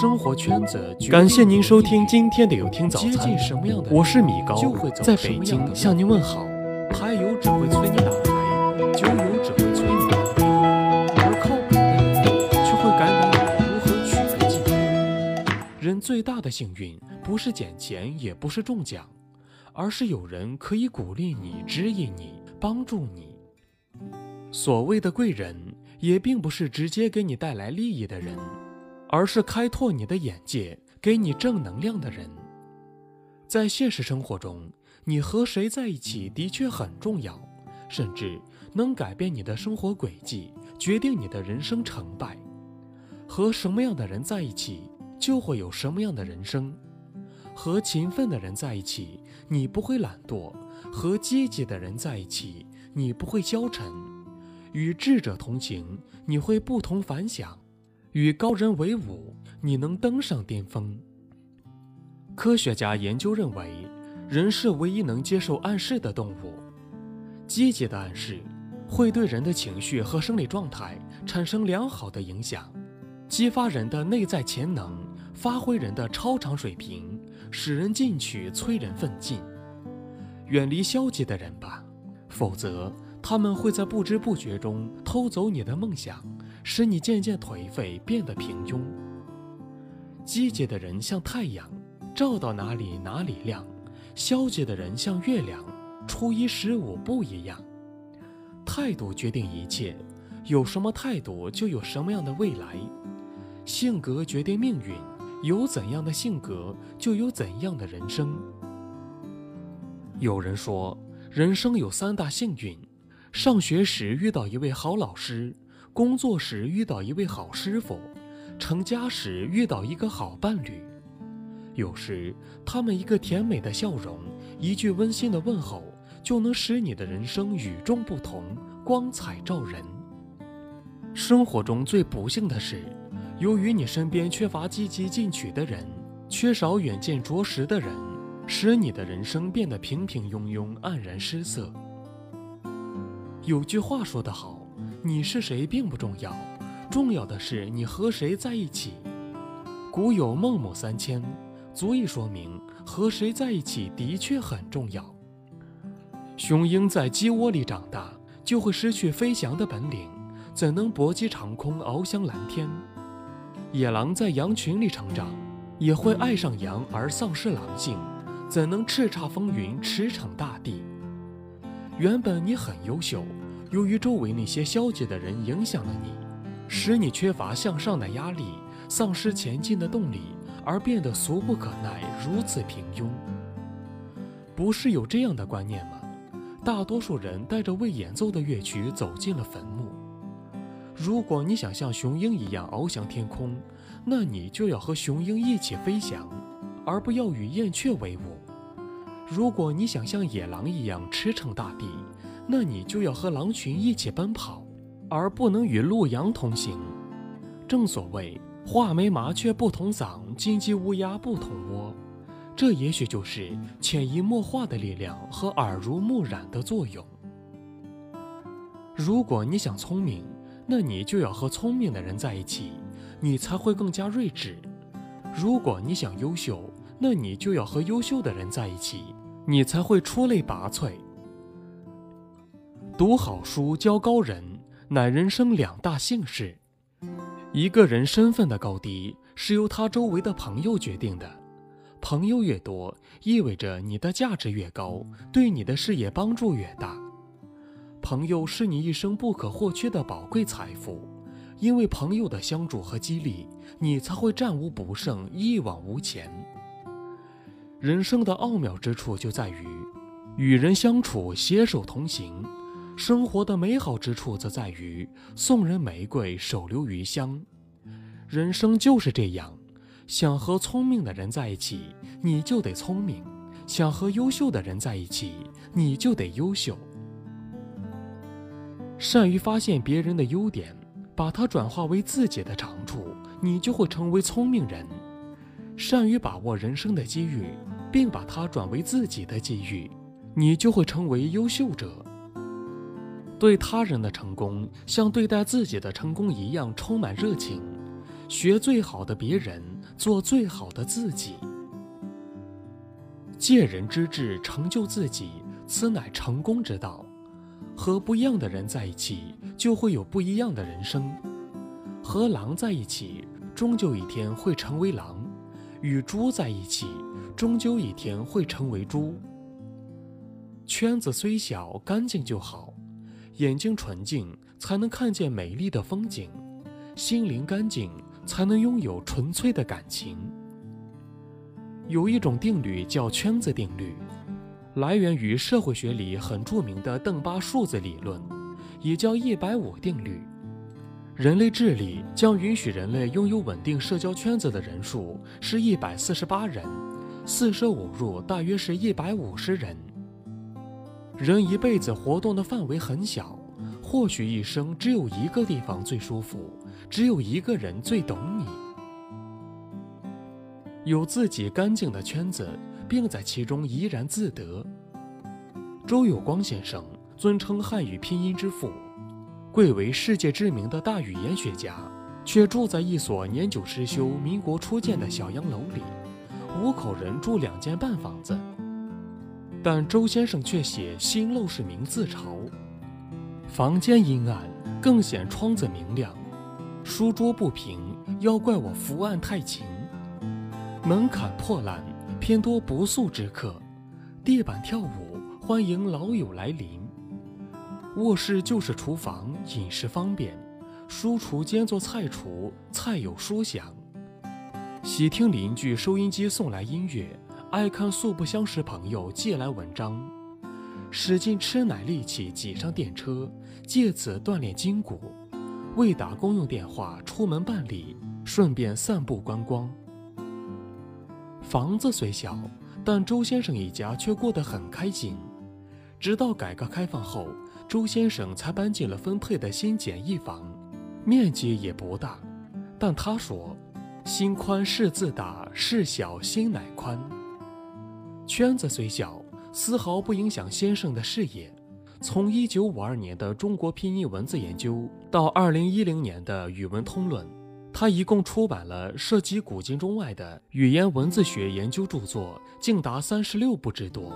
生活圈子。感谢您收听今天的有听早餐。接近什么样的，我是米高，在北京向您问好。牌友只会催你打牌，酒友只会催你干杯，而靠谱的人却会感染你如何取得进步。人最大的幸运，不是捡钱，也不是中奖，而是有人可以鼓励你、指引你、帮助你。所谓的贵人，也并不是直接给你带来利益的人。而是开拓你的眼界，给你正能量的人。在现实生活中，你和谁在一起的确很重要，甚至能改变你的生活轨迹，决定你的人生成败。和什么样的人在一起，就会有什么样的人生。和勤奋的人在一起，你不会懒惰；和积极的人在一起，你不会消沉；与智者同行，你会不同凡响。与高人为伍，你能登上巅峰。科学家研究认为，人是唯一能接受暗示的动物。积极的暗示会对人的情绪和生理状态产生良好的影响，激发人的内在潜能，发挥人的超常水平，使人进取，催人奋进。远离消极的人吧，否则他们会在不知不觉中偷走你的梦想。使你渐渐颓废，变得平庸。积极的人像太阳，照到哪里哪里亮；消极的人像月亮，初一十五不一样。态度决定一切，有什么态度就有什么样的未来。性格决定命运，有怎样的性格就有怎样的人生。有人说，人生有三大幸运：上学时遇到一位好老师。工作时遇到一位好师傅，成家时遇到一个好伴侣，有时他们一个甜美的笑容，一句温馨的问候，就能使你的人生与众不同，光彩照人。生活中最不幸的是，由于你身边缺乏积极进取的人，缺少远见卓识的人，使你的人生变得平平庸庸，黯然失色。有句话说得好。你是谁并不重要，重要的是你和谁在一起。古有孟母三迁，足以说明和谁在一起的确很重要。雄鹰在鸡窝里长大，就会失去飞翔的本领，怎能搏击长空，翱翔蓝天？野狼在羊群里成长，也会爱上羊而丧失狼性，怎能叱咤风云，驰骋大地？原本你很优秀。由于周围那些消极的人影响了你，使你缺乏向上的压力，丧失前进的动力，而变得俗不可耐，如此平庸。不是有这样的观念吗？大多数人带着未演奏的乐曲走进了坟墓。如果你想像雄鹰一样翱翔天空，那你就要和雄鹰一起飞翔，而不要与燕雀为伍。如果你想像野狼一样驰骋大地，那你就要和狼群一起奔跑，而不能与鹿羊同行。正所谓“画眉麻雀不同嗓，金鸡乌鸦不同窝”，这也许就是潜移默化的力量和耳濡目染的作用。如果你想聪明，那你就要和聪明的人在一起，你才会更加睿智；如果你想优秀，那你就要和优秀的人在一起，你才会出类拔萃。读好书，交高人，乃人生两大幸事。一个人身份的高低，是由他周围的朋友决定的。朋友越多，意味着你的价值越高，对你的事业帮助越大。朋友是你一生不可或缺的宝贵财富，因为朋友的相助和激励，你才会战无不胜，一往无前。人生的奥妙之处就在于，与人相处，携手同行。生活的美好之处则在于送人玫瑰，手留余香。人生就是这样，想和聪明的人在一起，你就得聪明；想和优秀的人在一起，你就得优秀。善于发现别人的优点，把它转化为自己的长处，你就会成为聪明人；善于把握人生的机遇，并把它转为自己的机遇，你就会成为优秀者。对他人的成功，像对待自己的成功一样充满热情。学最好的别人，做最好的自己。借人之智成就自己，此乃成功之道。和不一样的人在一起，就会有不一样的人生。和狼在一起，终究一天会成为狼；与猪在一起，终究一天会成为猪。圈子虽小，干净就好。眼睛纯净，才能看见美丽的风景；心灵干净，才能拥有纯粹的感情。有一种定律叫圈子定律。来源于社会学里很著名的邓巴数字理论，也叫一百五定律。人类智力将允许人类拥有稳定社交圈子的人数是一百四十八人，四舍五入大约是一百五十人。人一辈子活动的范围很小，或许一生只有一个地方最舒服，只有一个人最懂你。有自己干净的圈子。并在其中怡然自得。周有光先生尊称汉语拼音之父，贵为世界知名的大语言学家，却住在一所年久失修、民国初建的小洋楼里，五口人住两间半房子。但周先生却写“新陋室铭”自嘲：房间阴暗，更显窗子明亮；书桌不平，要怪我伏案太勤；门槛破烂。偏多不速之客，地板跳舞，欢迎老友来临。卧室就是厨房，饮食方便；书橱兼做菜橱，菜有书香。喜听邻居收音机送来音乐，爱看素不相识朋友寄来文章。使劲吃奶力气挤上电车，借此锻炼筋骨。为打公用电话出门办理，顺便散步观光。房子虽小，但周先生一家却过得很开心。直到改革开放后，周先生才搬进了分配的新简易房，面积也不大。但他说：“心宽事自大，事小心乃宽。”圈子虽小，丝毫不影响先生的事业。从1952年的中国拼音文字研究到2010年的语文通论。他一共出版了涉及古今中外的语言文字学研究著作，竟达三十六部之多。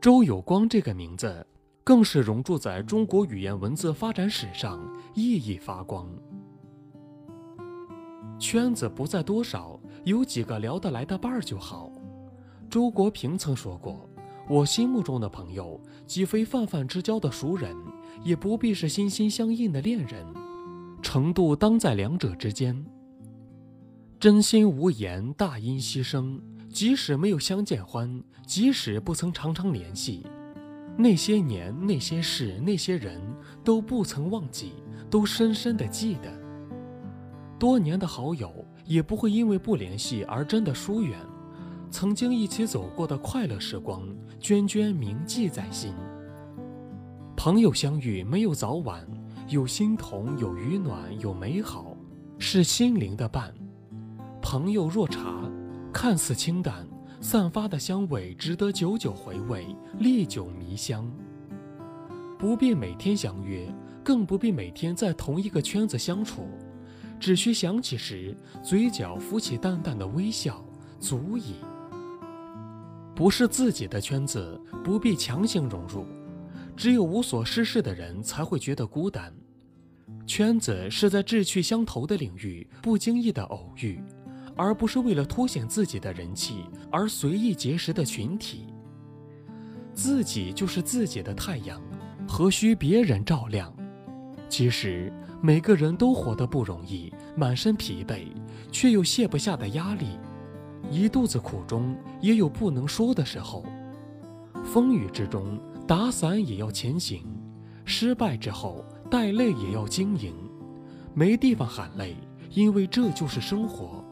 周有光这个名字，更是融铸在中国语言文字发展史上，熠熠发光。圈子不在多少，有几个聊得来的伴儿就好。周国平曾说过：“我心目中的朋友，既非泛泛之交的熟人，也不必是心心相印的恋人。”程度当在两者之间。真心无言，大音希声。即使没有相见欢，即使不曾常常联系，那些年、那些事、那些人都不曾忘记，都深深的记得。多年的好友也不会因为不联系而真的疏远。曾经一起走过的快乐时光，涓涓铭记在心。朋友相遇没有早晚。有心同，有余暖，有美好，是心灵的伴。朋友若茶，看似清淡，散发的香味值得久久回味，历久弥香。不必每天相约，更不必每天在同一个圈子相处，只需想起时，嘴角浮起淡淡的微笑，足矣。不是自己的圈子，不必强行融入。只有无所事事的人才会觉得孤单。圈子是在志趣相投的领域不经意的偶遇，而不是为了凸显自己的人气而随意结识的群体。自己就是自己的太阳，何须别人照亮？其实每个人都活得不容易，满身疲惫，却又卸不下的压力，一肚子苦中也有不能说的时候。风雨之中。打伞也要前行，失败之后带泪也要经营。没地方喊累，因为这就是生活；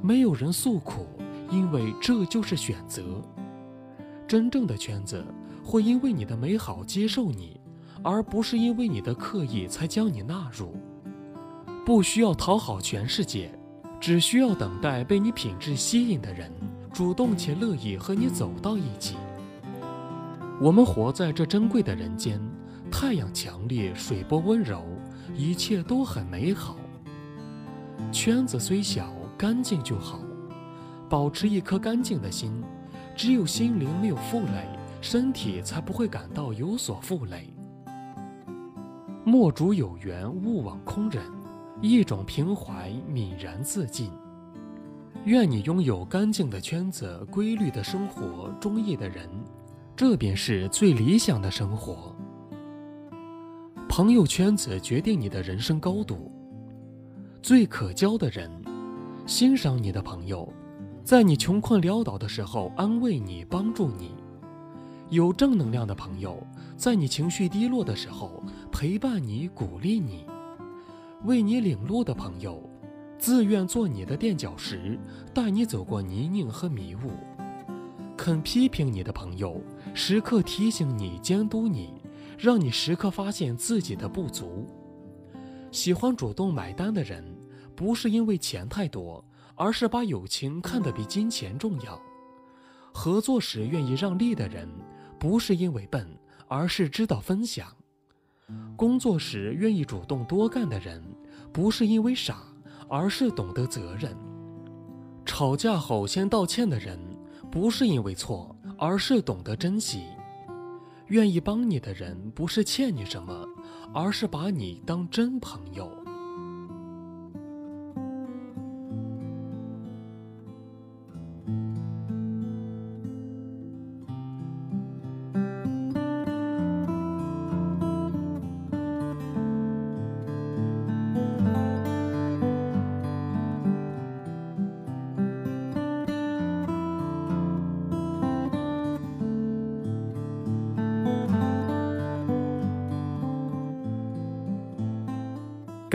没有人诉苦，因为这就是选择。真正的圈子会因为你的美好接受你，而不是因为你的刻意才将你纳入。不需要讨好全世界，只需要等待被你品质吸引的人，主动且乐意和你走到一起。我们活在这珍贵的人间，太阳强烈，水波温柔，一切都很美好。圈子虽小，干净就好。保持一颗干净的心，只有心灵没有负累，身体才不会感到有所负累。莫主有缘，勿枉空人。一种平怀，泯然自尽。愿你拥有干净的圈子、规律的生活、中意的人，这便是最理想的生活。朋友圈子决定你的人生高度。最可交的人，欣赏你的朋友，在你穷困潦倒的时候安慰你、帮助你；有正能量的朋友，在你情绪低落的时候陪伴你、鼓励你。为你领路的朋友，自愿做你的垫脚石，带你走过泥泞和迷雾；肯批评你的朋友，时刻提醒你、监督你，让你时刻发现自己的不足。喜欢主动买单的人，不是因为钱太多，而是把友情看得比金钱重要。合作时愿意让利的人，不是因为笨，而是知道分享。工作时愿意主动多干的人，不是因为傻，而是懂得责任；吵架后先道歉的人，不是因为错，而是懂得珍惜；愿意帮你的人，不是欠你什么，而是把你当真朋友。